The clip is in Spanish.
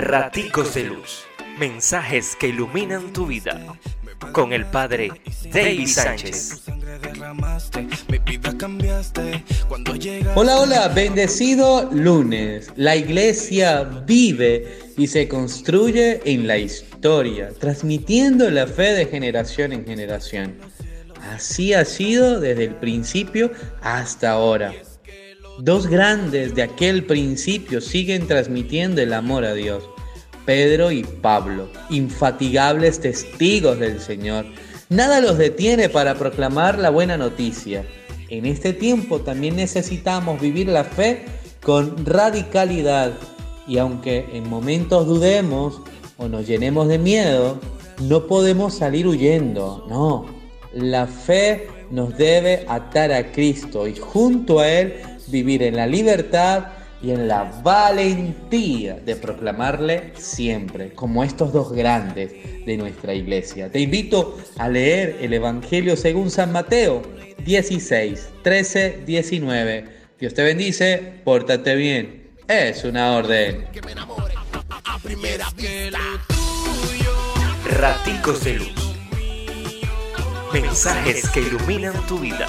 Raticos de Luz. Mensajes que iluminan tu vida. Con el Padre David Sánchez. Hola, hola, bendecido lunes. La iglesia vive y se construye en la historia, transmitiendo la fe de generación en generación. Así ha sido desde el principio hasta ahora. Dos grandes de aquel principio siguen transmitiendo el amor a Dios. Pedro y Pablo, infatigables testigos del Señor. Nada los detiene para proclamar la buena noticia. En este tiempo también necesitamos vivir la fe con radicalidad y aunque en momentos dudemos o nos llenemos de miedo, no podemos salir huyendo, no. La fe nos debe atar a Cristo y junto a Él vivir en la libertad y en la valentía de proclamarle siempre, como estos dos grandes de nuestra iglesia. Te invito a leer el Evangelio según San Mateo 16, 13, 19. Dios te bendice, pórtate bien. Es una orden. Raticos de luz. Mensajes que iluminan tu vida.